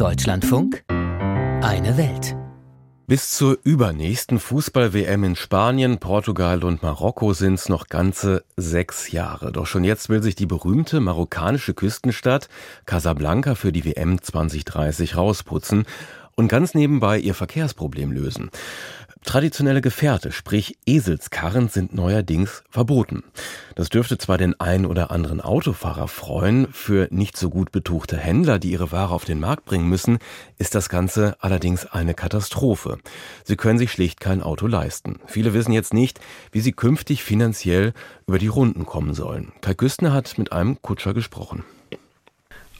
Deutschlandfunk Eine Welt. Bis zur übernächsten Fußball-WM in Spanien, Portugal und Marokko sind es noch ganze sechs Jahre. Doch schon jetzt will sich die berühmte marokkanische Küstenstadt Casablanca für die WM 2030 rausputzen und ganz nebenbei ihr Verkehrsproblem lösen. Traditionelle Gefährte, sprich Eselskarren, sind neuerdings verboten. Das dürfte zwar den einen oder anderen Autofahrer freuen, für nicht so gut betuchte Händler, die ihre Ware auf den Markt bringen müssen, ist das Ganze allerdings eine Katastrophe. Sie können sich schlicht kein Auto leisten. Viele wissen jetzt nicht, wie sie künftig finanziell über die Runden kommen sollen. Kai Küstner hat mit einem Kutscher gesprochen.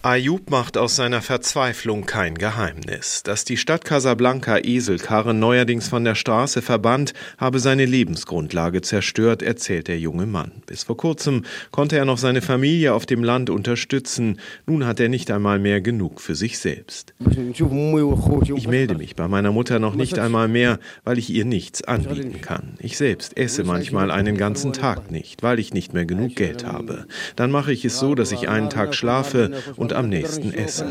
Ayub macht aus seiner Verzweiflung kein Geheimnis. Dass die Stadt Casablanca Eselkarren neuerdings von der Straße verbannt, habe seine Lebensgrundlage zerstört, erzählt der junge Mann. Bis vor kurzem konnte er noch seine Familie auf dem Land unterstützen. Nun hat er nicht einmal mehr genug für sich selbst. Ich melde mich bei meiner Mutter noch nicht einmal mehr, weil ich ihr nichts anbieten kann. Ich selbst esse manchmal einen ganzen Tag nicht, weil ich nicht mehr genug Geld habe. Dann mache ich es so, dass ich einen Tag schlafe und und am nächsten essen.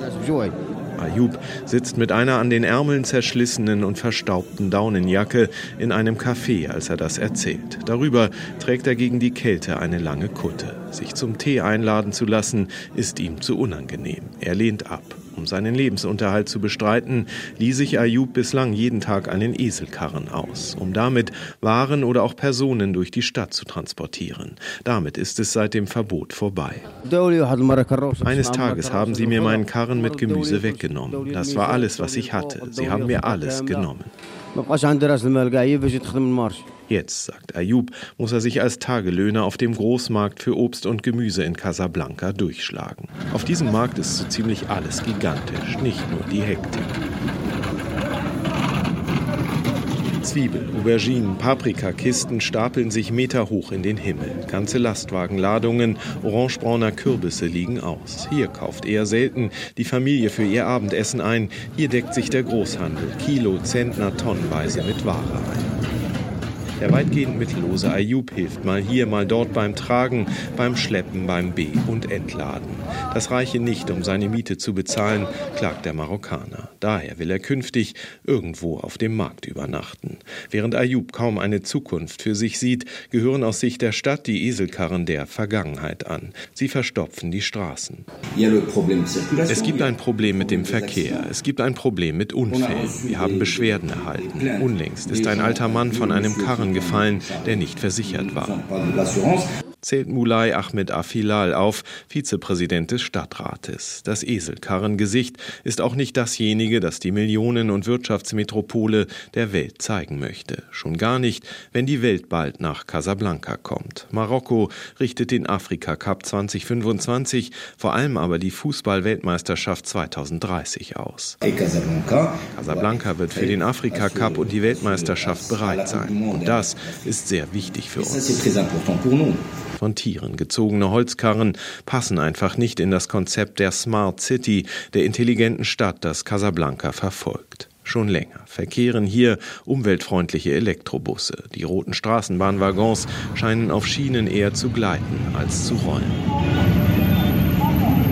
Ayub sitzt mit einer an den Ärmeln zerschlissenen und verstaubten Daunenjacke in einem Café, als er das erzählt. Darüber trägt er gegen die Kälte eine lange Kutte. Sich zum Tee einladen zu lassen, ist ihm zu unangenehm. Er lehnt ab. Um seinen Lebensunterhalt zu bestreiten, ließ sich Ayub bislang jeden Tag einen Eselkarren aus, um damit Waren oder auch Personen durch die Stadt zu transportieren. Damit ist es seit dem Verbot vorbei. Eines Tages haben sie mir meinen Karren mit Gemüse weggenommen. Das war alles, was ich hatte. Sie haben mir alles genommen. Jetzt, sagt Ayub, muss er sich als Tagelöhner auf dem Großmarkt für Obst und Gemüse in Casablanca durchschlagen. Auf diesem Markt ist so ziemlich alles gigantisch, nicht nur die Hektik. Zwiebel, Auberginen, Paprikakisten stapeln sich meterhoch in den Himmel. Ganze Lastwagenladungen orangebrauner Kürbisse liegen aus. Hier kauft eher selten die Familie für ihr Abendessen ein. Hier deckt sich der Großhandel Kilo, Zentner, tonnenweise mit Ware ein. Der weitgehend mittellose Ayub hilft mal hier, mal dort beim Tragen, beim Schleppen, beim B- und Entladen. Das reiche nicht, um seine Miete zu bezahlen, klagt der Marokkaner. Daher will er künftig irgendwo auf dem Markt übernachten. Während Ayub kaum eine Zukunft für sich sieht, gehören aus Sicht der Stadt die Eselkarren der Vergangenheit an. Sie verstopfen die Straßen. Es gibt ein Problem mit dem Verkehr. Es gibt ein Problem mit Unfällen. Wir haben Beschwerden erhalten. Unlängst ist ein alter Mann von einem Karren gefallen, der nicht versichert war zählt Mulay Ahmed Afilal auf, Vizepräsident des Stadtrates. Das Eselkarrengesicht ist auch nicht dasjenige, das die Millionen- und Wirtschaftsmetropole der Welt zeigen möchte. Schon gar nicht, wenn die Welt bald nach Casablanca kommt. Marokko richtet den Afrika Cup 2025, vor allem aber die Fußball-Weltmeisterschaft 2030 aus. Casablanca wird für den Afrika Cup und die Weltmeisterschaft bereit sein. Und das ist sehr wichtig für uns von Tieren gezogene Holzkarren passen einfach nicht in das Konzept der Smart City, der intelligenten Stadt, das Casablanca verfolgt. Schon länger verkehren hier umweltfreundliche Elektrobusse. Die roten Straßenbahnwaggons scheinen auf Schienen eher zu gleiten als zu rollen.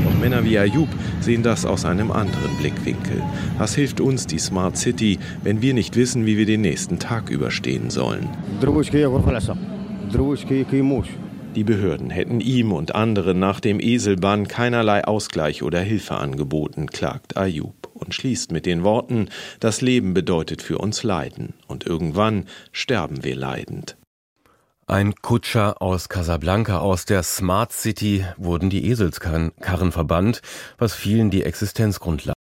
Doch Männer wie Ayub sehen das aus einem anderen Blickwinkel. Was hilft uns die Smart City, wenn wir nicht wissen, wie wir den nächsten Tag überstehen sollen? Die Behörden hätten ihm und anderen nach dem Eselbann keinerlei Ausgleich oder Hilfe angeboten, klagt Ayub und schließt mit den Worten, das Leben bedeutet für uns Leiden und irgendwann sterben wir leidend. Ein Kutscher aus Casablanca, aus der Smart City, wurden die Eselskarren verbannt, was vielen die Existenzgrundlage